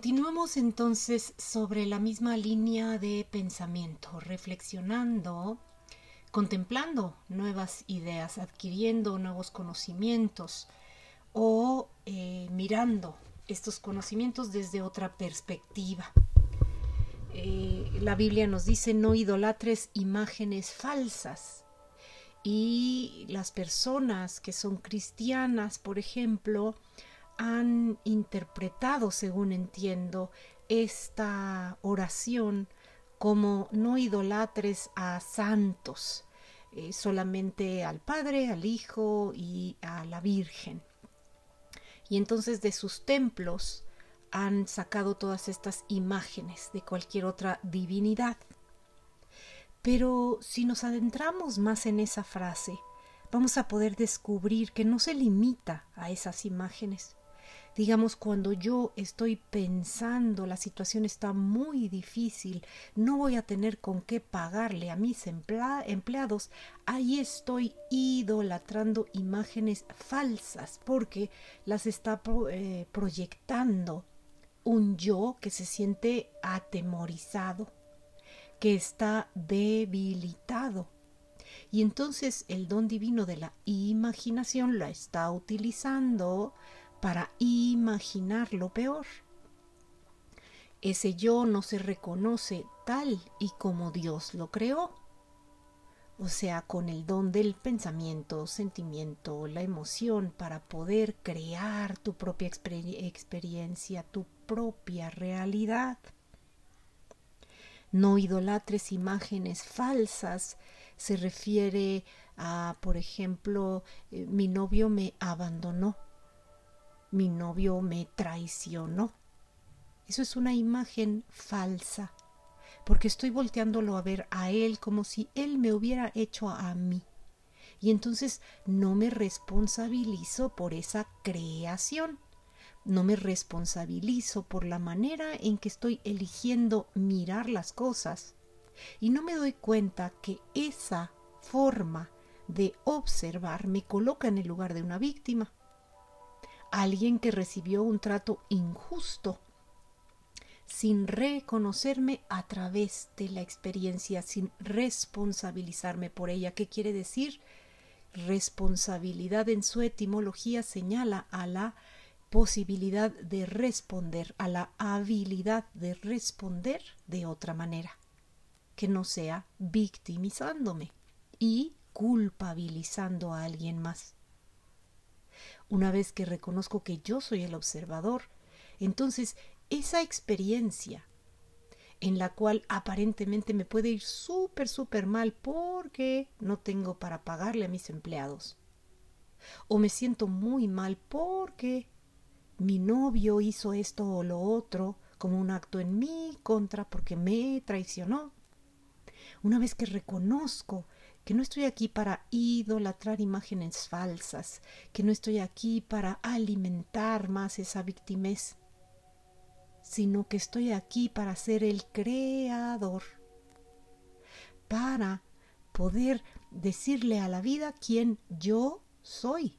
Continuamos entonces sobre la misma línea de pensamiento, reflexionando, contemplando nuevas ideas, adquiriendo nuevos conocimientos o eh, mirando estos conocimientos desde otra perspectiva. Eh, la Biblia nos dice no idolatres imágenes falsas y las personas que son cristianas, por ejemplo, han interpretado, según entiendo, esta oración como no idolatres a santos, eh, solamente al Padre, al Hijo y a la Virgen. Y entonces de sus templos han sacado todas estas imágenes de cualquier otra divinidad. Pero si nos adentramos más en esa frase, vamos a poder descubrir que no se limita a esas imágenes, Digamos, cuando yo estoy pensando la situación está muy difícil, no voy a tener con qué pagarle a mis empleados, ahí estoy idolatrando imágenes falsas porque las está eh, proyectando un yo que se siente atemorizado, que está debilitado. Y entonces el don divino de la imaginación la está utilizando para imaginar lo peor. Ese yo no se reconoce tal y como Dios lo creó, o sea, con el don del pensamiento, sentimiento, la emoción para poder crear tu propia experiencia, tu propia realidad. No idolatres imágenes falsas se refiere a, por ejemplo, eh, mi novio me abandonó mi novio me traicionó. Eso es una imagen falsa, porque estoy volteándolo a ver a él como si él me hubiera hecho a mí. Y entonces no me responsabilizo por esa creación. No me responsabilizo por la manera en que estoy eligiendo mirar las cosas. Y no me doy cuenta que esa forma de observar me coloca en el lugar de una víctima alguien que recibió un trato injusto, sin reconocerme a través de la experiencia, sin responsabilizarme por ella. ¿Qué quiere decir? Responsabilidad en su etimología señala a la posibilidad de responder, a la habilidad de responder de otra manera, que no sea victimizándome y culpabilizando a alguien más. Una vez que reconozco que yo soy el observador, entonces esa experiencia en la cual aparentemente me puede ir súper, súper mal porque no tengo para pagarle a mis empleados. O me siento muy mal porque mi novio hizo esto o lo otro como un acto en mi contra porque me traicionó. Una vez que reconozco que no estoy aquí para idolatrar imágenes falsas, que no estoy aquí para alimentar más esa victimez, sino que estoy aquí para ser el creador, para poder decirle a la vida quién yo soy,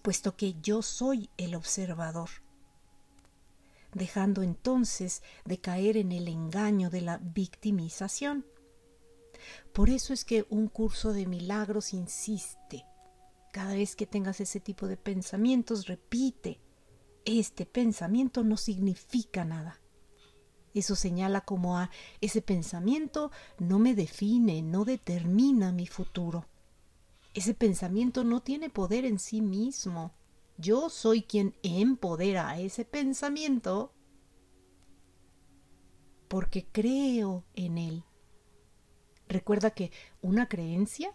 puesto que yo soy el observador dejando entonces de caer en el engaño de la victimización. Por eso es que un curso de milagros insiste. Cada vez que tengas ese tipo de pensamientos, repite, este pensamiento no significa nada. Eso señala como a ese pensamiento no me define, no determina mi futuro. Ese pensamiento no tiene poder en sí mismo. Yo soy quien empodera a ese pensamiento porque creo en él. Recuerda que una creencia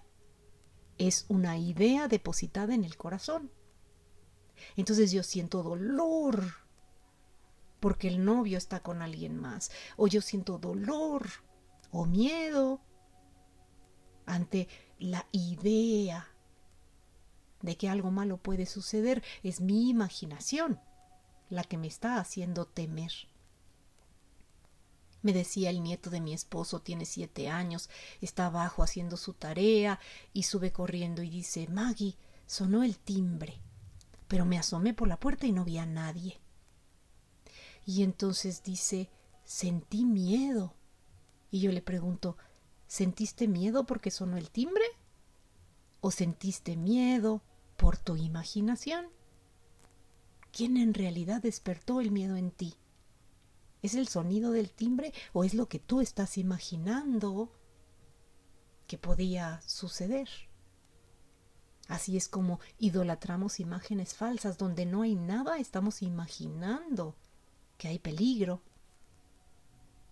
es una idea depositada en el corazón. Entonces yo siento dolor porque el novio está con alguien más, o yo siento dolor o miedo ante la idea de que algo malo puede suceder. Es mi imaginación la que me está haciendo temer. Me decía el nieto de mi esposo, tiene siete años, está abajo haciendo su tarea y sube corriendo y dice Maggie, sonó el timbre. Pero me asomé por la puerta y no vi a nadie. Y entonces dice, sentí miedo. Y yo le pregunto, ¿sentiste miedo porque sonó el timbre? ¿O sentiste miedo por tu imaginación? ¿Quién en realidad despertó el miedo en ti? ¿Es el sonido del timbre o es lo que tú estás imaginando que podía suceder? Así es como idolatramos imágenes falsas, donde no hay nada, estamos imaginando que hay peligro.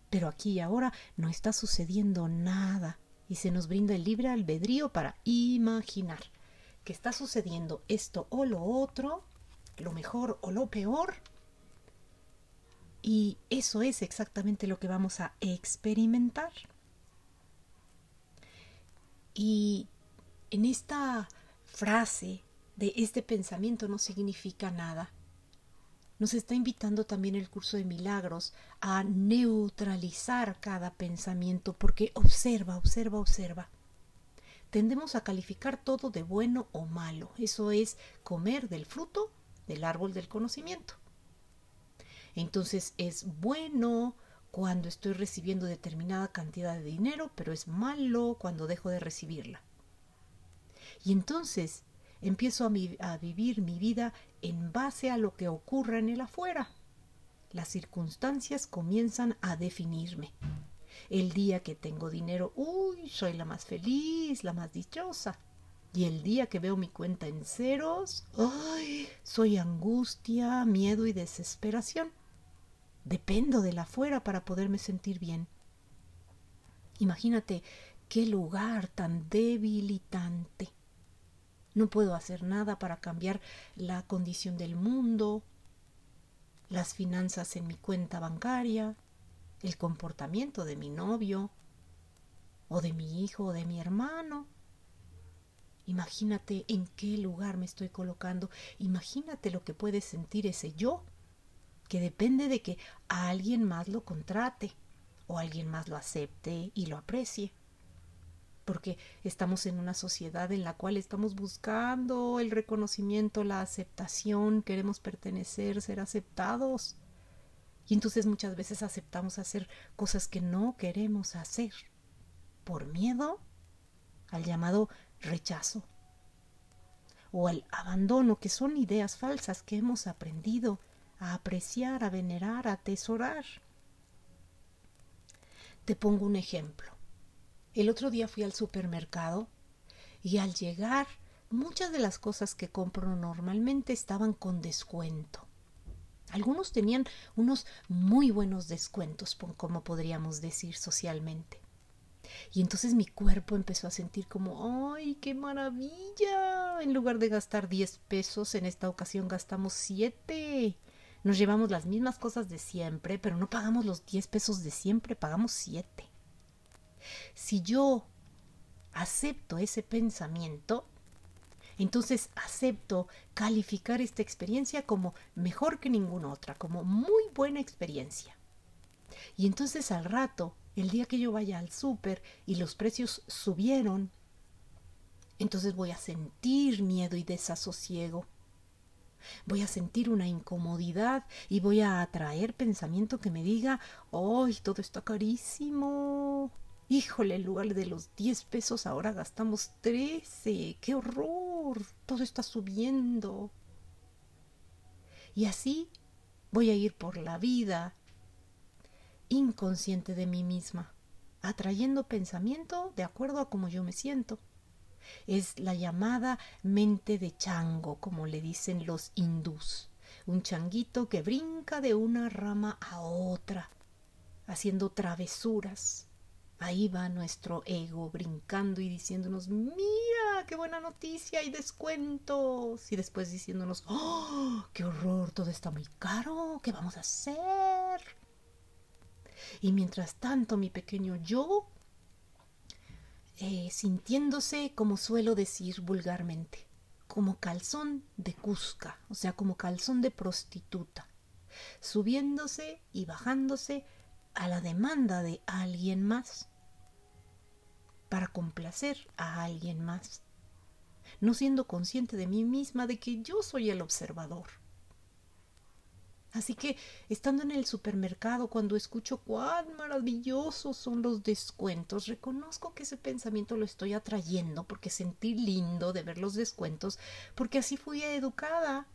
Pero aquí y ahora no está sucediendo nada y se nos brinda el libre albedrío para imaginar que está sucediendo esto o lo otro, lo mejor o lo peor, y eso es exactamente lo que vamos a experimentar. Y en esta frase de este pensamiento no significa nada. Nos está invitando también el curso de milagros a neutralizar cada pensamiento porque observa, observa, observa. Tendemos a calificar todo de bueno o malo. Eso es comer del fruto del árbol del conocimiento. Entonces es bueno cuando estoy recibiendo determinada cantidad de dinero, pero es malo cuando dejo de recibirla. Y entonces empiezo a, vivir mi vida en base a lo que ocurra en el afuera. Las circunstancias comienzan a definirme. El día que tengo dinero, uy, soy la más feliz, la más dichosa. Y el día que veo mi cuenta en ceros, ay, soy angustia, miedo y desesperación. Dependo de la afuera para poderme sentir bien. Imagínate qué lugar tan debilitante. No puedo hacer nada para cambiar la condición del mundo, las finanzas en mi cuenta bancaria, el comportamiento de mi novio, o de mi hijo, o de mi hermano. Imagínate en qué lugar me estoy colocando. Imagínate lo que puede sentir ese yo que depende de que alguien más lo contrate o alguien más lo acepte y lo aprecie. Porque estamos en una sociedad en la cual estamos buscando el reconocimiento, la aceptación, queremos pertenecer, ser aceptados. Y entonces muchas veces aceptamos hacer cosas que no queremos hacer por miedo al llamado rechazo o al abandono, que son ideas falsas que hemos aprendido a apreciar, a venerar, a atesorar. Te pongo un ejemplo. El otro día fui al supermercado y al llegar muchas de las cosas que compro normalmente estaban con descuento. Algunos tenían unos muy buenos descuentos, como podríamos decir socialmente. Y entonces mi cuerpo empezó a sentir como, ¡ay, qué maravilla! En lugar de gastar 10 pesos, en esta ocasión gastamos 7. Nos llevamos las mismas cosas de siempre, pero no pagamos los 10 pesos de siempre, pagamos 7. Si yo acepto ese pensamiento, entonces acepto calificar esta experiencia como mejor que ninguna otra, como muy buena experiencia. Y entonces al rato, el día que yo vaya al súper y los precios subieron, entonces voy a sentir miedo y desasosiego voy a sentir una incomodidad y voy a atraer pensamiento que me diga, ¡ay, todo está carísimo! Híjole, en lugar de los 10 pesos ahora gastamos 13. ¡Qué horror! Todo está subiendo. Y así voy a ir por la vida inconsciente de mí misma, atrayendo pensamiento de acuerdo a cómo yo me siento. Es la llamada mente de chango, como le dicen los hindús. Un changuito que brinca de una rama a otra, haciendo travesuras. Ahí va nuestro ego brincando y diciéndonos, mira, qué buena noticia, hay descuentos. Y después diciéndonos, oh, qué horror, todo está muy caro, ¿qué vamos a hacer? Y mientras tanto mi pequeño yo eh, sintiéndose, como suelo decir vulgarmente, como calzón de cusca, o sea, como calzón de prostituta, subiéndose y bajándose a la demanda de alguien más, para complacer a alguien más, no siendo consciente de mí misma de que yo soy el observador. Así que estando en el supermercado, cuando escucho cuán maravillosos son los descuentos, reconozco que ese pensamiento lo estoy atrayendo porque sentí lindo de ver los descuentos, porque así fui educada,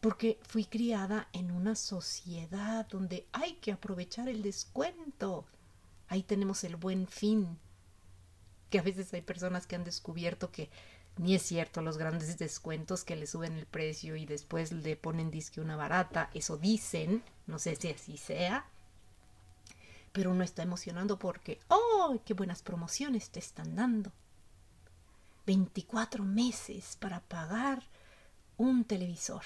porque fui criada en una sociedad donde hay que aprovechar el descuento. Ahí tenemos el buen fin, que a veces hay personas que han descubierto que ni es cierto los grandes descuentos que le suben el precio y después le ponen disque una barata. Eso dicen, no sé si así sea. Pero uno está emocionando porque, ¡oh! ¡Qué buenas promociones te están dando! 24 meses para pagar un televisor.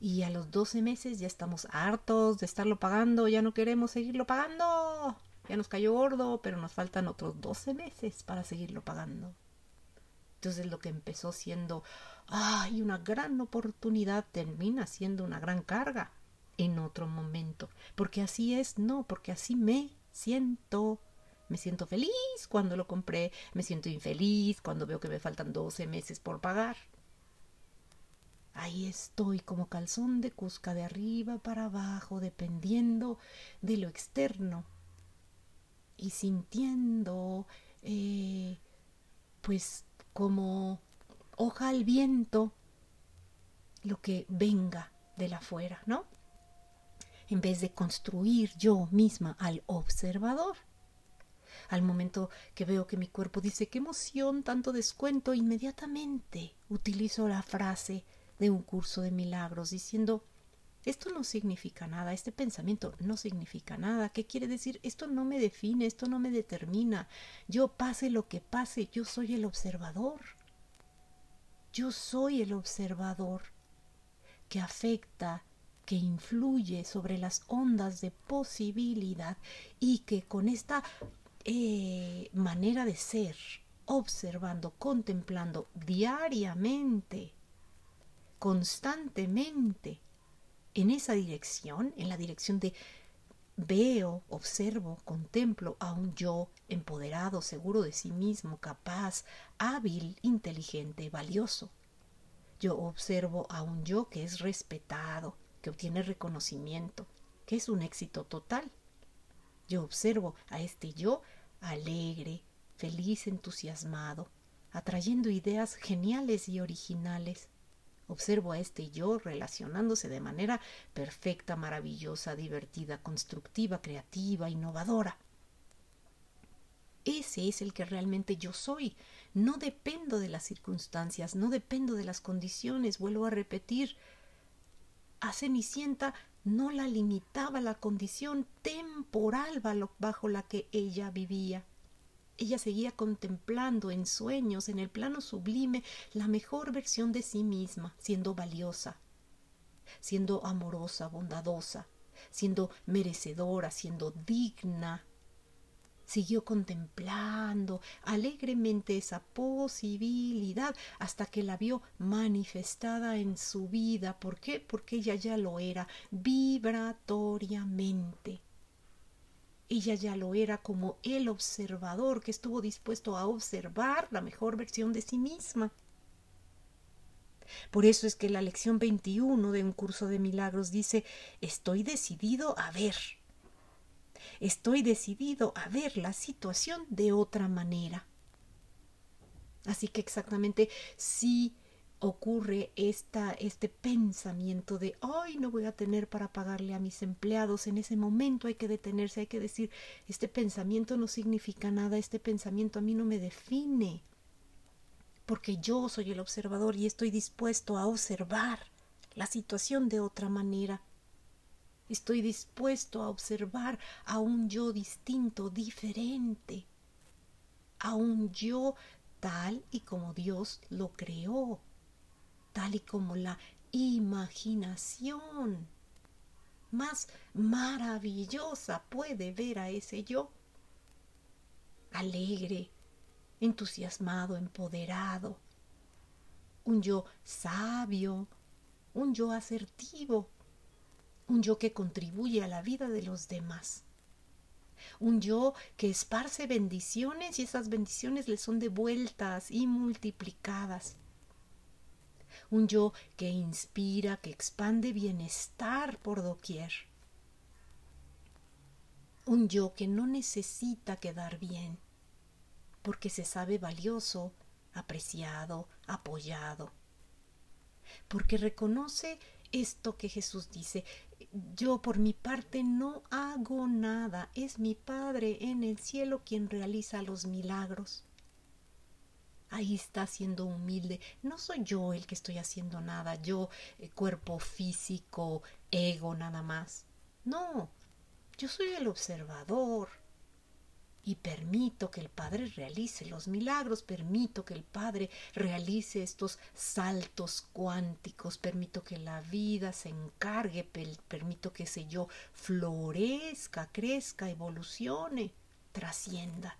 Y a los 12 meses ya estamos hartos de estarlo pagando, ya no queremos seguirlo pagando. Ya nos cayó gordo, pero nos faltan otros 12 meses para seguirlo pagando. Entonces lo que empezó siendo, ay, una gran oportunidad termina siendo una gran carga en otro momento. Porque así es, no, porque así me siento. Me siento feliz cuando lo compré, me siento infeliz cuando veo que me faltan 12 meses por pagar. Ahí estoy como calzón de cusca de arriba para abajo, dependiendo de lo externo y sintiendo, eh, pues como hoja al viento lo que venga de la afuera, ¿no? En vez de construir yo misma al observador. Al momento que veo que mi cuerpo dice qué emoción, tanto descuento, inmediatamente utilizo la frase de un curso de milagros diciendo esto no significa nada, este pensamiento no significa nada. ¿Qué quiere decir? Esto no me define, esto no me determina. Yo pase lo que pase, yo soy el observador. Yo soy el observador que afecta, que influye sobre las ondas de posibilidad y que con esta eh, manera de ser, observando, contemplando diariamente, constantemente, en esa dirección, en la dirección de veo, observo, contemplo a un yo empoderado, seguro de sí mismo, capaz, hábil, inteligente, valioso. Yo observo a un yo que es respetado, que obtiene reconocimiento, que es un éxito total. Yo observo a este yo alegre, feliz, entusiasmado, atrayendo ideas geniales y originales, Observo a este yo relacionándose de manera perfecta, maravillosa, divertida, constructiva, creativa, innovadora. Ese es el que realmente yo soy. No dependo de las circunstancias, no dependo de las condiciones. Vuelvo a repetir, a Cenicienta no la limitaba la condición temporal bajo la que ella vivía. Ella seguía contemplando en sueños, en el plano sublime, la mejor versión de sí misma, siendo valiosa, siendo amorosa, bondadosa, siendo merecedora, siendo digna. Siguió contemplando alegremente esa posibilidad hasta que la vio manifestada en su vida. ¿Por qué? Porque ella ya lo era vibratoriamente. Ella ya lo era como el observador que estuvo dispuesto a observar la mejor versión de sí misma. Por eso es que la lección 21 de un curso de milagros dice, estoy decidido a ver. Estoy decidido a ver la situación de otra manera. Así que exactamente si ocurre esta, este pensamiento de, ay, no voy a tener para pagarle a mis empleados, en ese momento hay que detenerse, hay que decir, este pensamiento no significa nada, este pensamiento a mí no me define, porque yo soy el observador y estoy dispuesto a observar la situación de otra manera. Estoy dispuesto a observar a un yo distinto, diferente, a un yo tal y como Dios lo creó tal y como la imaginación más maravillosa puede ver a ese yo. Alegre, entusiasmado, empoderado, un yo sabio, un yo asertivo, un yo que contribuye a la vida de los demás, un yo que esparce bendiciones y esas bendiciones le son devueltas y multiplicadas un yo que inspira, que expande bienestar por doquier, un yo que no necesita quedar bien, porque se sabe valioso, apreciado, apoyado, porque reconoce esto que Jesús dice, yo por mi parte no hago nada, es mi Padre en el cielo quien realiza los milagros. Ahí está siendo humilde. No soy yo el que estoy haciendo nada, yo, eh, cuerpo físico, ego nada más. No, yo soy el observador y permito que el Padre realice los milagros, permito que el Padre realice estos saltos cuánticos, permito que la vida se encargue, permito que ese yo florezca, crezca, evolucione, trascienda.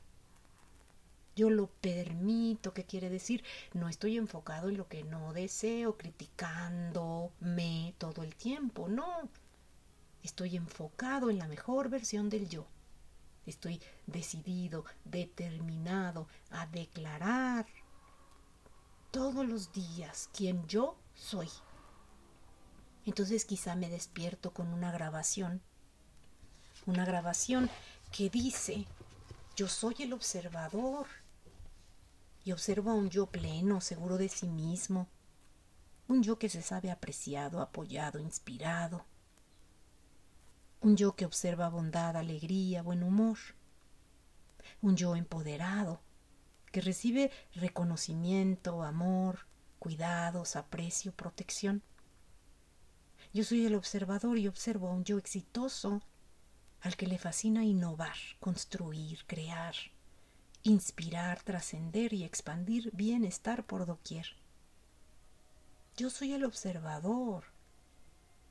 Yo lo permito, ¿qué quiere decir? No estoy enfocado en lo que no deseo, criticándome todo el tiempo, no. Estoy enfocado en la mejor versión del yo. Estoy decidido, determinado a declarar todos los días quién yo soy. Entonces quizá me despierto con una grabación, una grabación que dice, yo soy el observador y observo a un yo pleno, seguro de sí mismo, un yo que se sabe apreciado, apoyado, inspirado, un yo que observa bondad, alegría, buen humor, un yo empoderado, que recibe reconocimiento, amor, cuidados, aprecio, protección. Yo soy el observador y observo a un yo exitoso al que le fascina innovar, construir, crear, inspirar, trascender y expandir bienestar por doquier. Yo soy el observador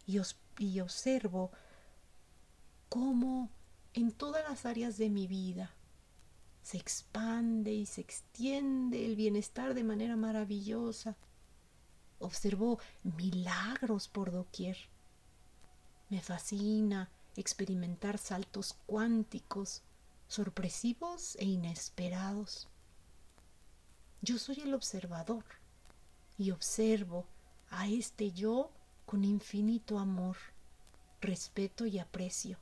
y, observo cómo en todas las áreas de mi vida se expande y se extiende el bienestar de manera maravillosa. Observo milagros por doquier. Me fascina experimentar saltos cuánticos, sorpresivos e inesperados. Yo soy el observador y observo a este yo con infinito amor, respeto y aprecio.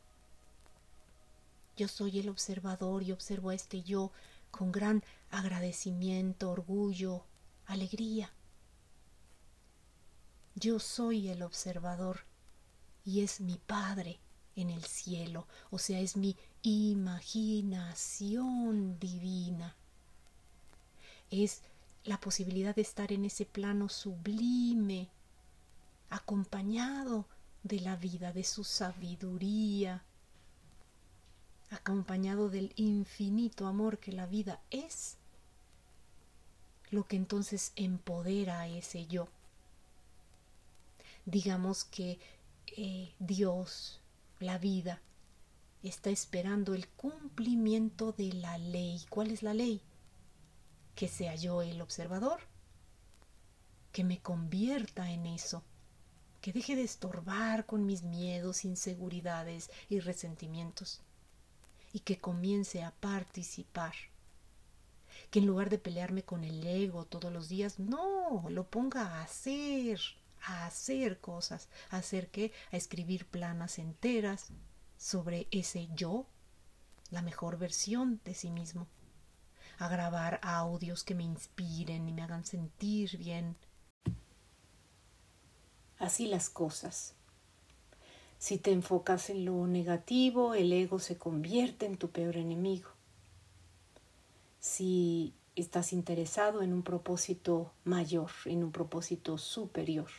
Yo soy el observador y observo a este yo con gran agradecimiento, orgullo, alegría. Yo soy el observador y es mi Padre en el cielo, o sea, es mi imaginación divina. Es la posibilidad de estar en ese plano sublime, acompañado de la vida, de su sabiduría, acompañado del infinito amor que la vida es, lo que entonces empodera a ese yo. Digamos que eh, Dios, la vida, está esperando el cumplimiento de la ley. ¿Cuál es la ley? Que sea yo el observador, que me convierta en eso, que deje de estorbar con mis miedos, inseguridades y resentimientos y que comience a participar. Que en lugar de pelearme con el ego todos los días, no, lo ponga a hacer, a hacer cosas, a hacer que, a escribir planas enteras sobre ese yo, la mejor versión de sí mismo, a grabar audios que me inspiren y me hagan sentir bien. Así las cosas. Si te enfocas en lo negativo, el ego se convierte en tu peor enemigo. Si estás interesado en un propósito mayor, en un propósito superior,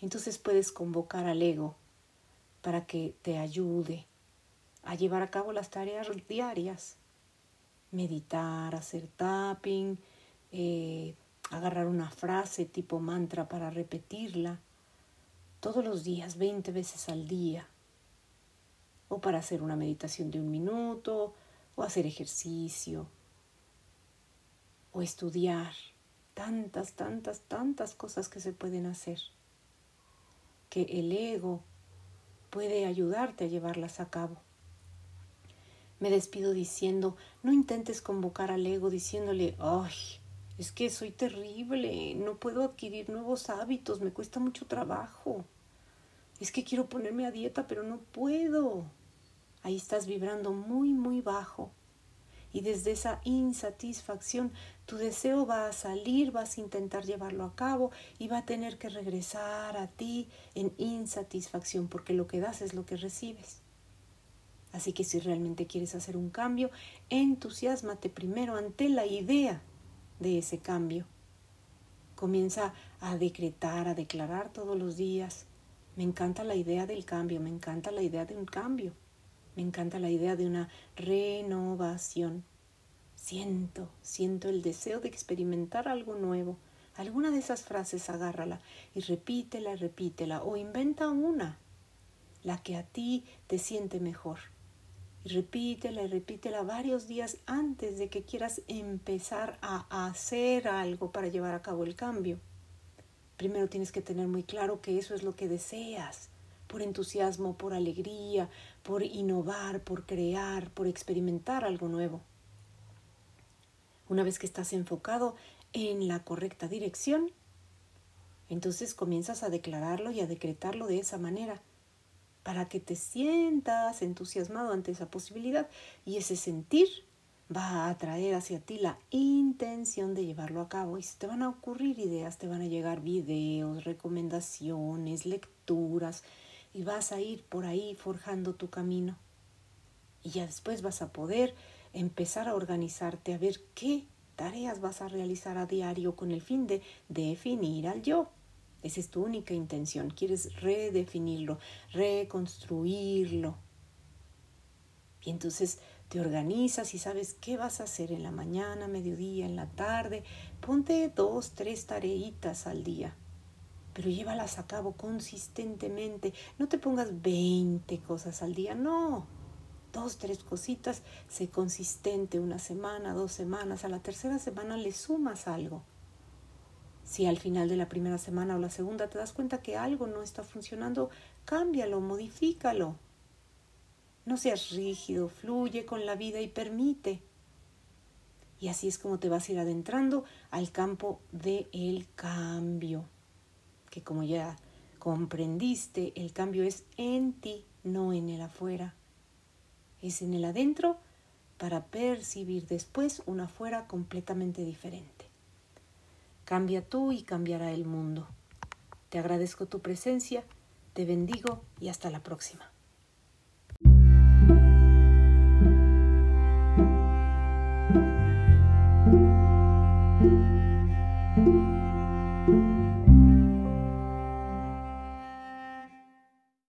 entonces puedes convocar al ego para que te ayude a llevar a cabo las tareas diarias. Meditar, hacer tapping, eh, agarrar una frase tipo mantra para repetirla todos los días, 20 veces al día, o para hacer una meditación de un minuto, o hacer ejercicio, o estudiar, tantas, tantas, tantas cosas que se pueden hacer, que el ego puede ayudarte a llevarlas a cabo. Me despido diciendo, no intentes convocar al ego diciéndole, ay, es que soy terrible, no puedo adquirir nuevos hábitos, me cuesta mucho trabajo. Es que quiero ponerme a dieta, pero no puedo. Ahí estás vibrando muy, muy bajo. Y desde esa insatisfacción, tu deseo va a salir, vas a intentar llevarlo a cabo y va a tener que regresar a ti en insatisfacción, porque lo que das es lo que recibes. Así que si realmente quieres hacer un cambio, entusiasmate primero ante la idea de ese cambio. Comienza a decretar, a declarar todos los días. Me encanta la idea del cambio, me encanta la idea de un cambio, me encanta la idea de una renovación. Siento, siento el deseo de experimentar algo nuevo. Alguna de esas frases agárrala y repítela, repítela o inventa una, la que a ti te siente mejor. Y repítela y repítela varios días antes de que quieras empezar a hacer algo para llevar a cabo el cambio. Primero tienes que tener muy claro que eso es lo que deseas, por entusiasmo, por alegría, por innovar, por crear, por experimentar algo nuevo. Una vez que estás enfocado en la correcta dirección, entonces comienzas a declararlo y a decretarlo de esa manera para que te sientas entusiasmado ante esa posibilidad y ese sentir va a atraer hacia ti la intención de llevarlo a cabo y se te van a ocurrir ideas, te van a llegar videos, recomendaciones, lecturas y vas a ir por ahí forjando tu camino. Y ya después vas a poder empezar a organizarte, a ver qué tareas vas a realizar a diario con el fin de definir al yo. Esa es tu única intención. Quieres redefinirlo, reconstruirlo. Y entonces te organizas y sabes qué vas a hacer en la mañana, mediodía, en la tarde. Ponte dos, tres tareitas al día, pero llévalas a cabo consistentemente. No te pongas 20 cosas al día, no. Dos, tres cositas, sé consistente una semana, dos semanas. A la tercera semana le sumas algo. Si al final de la primera semana o la segunda te das cuenta que algo no está funcionando, cámbialo, modifícalo. No seas rígido, fluye con la vida y permite. Y así es como te vas a ir adentrando al campo del cambio, que como ya comprendiste, el cambio es en ti, no en el afuera. Es en el adentro para percibir después un afuera completamente diferente. Cambia tú y cambiará el mundo. Te agradezco tu presencia, te bendigo y hasta la próxima.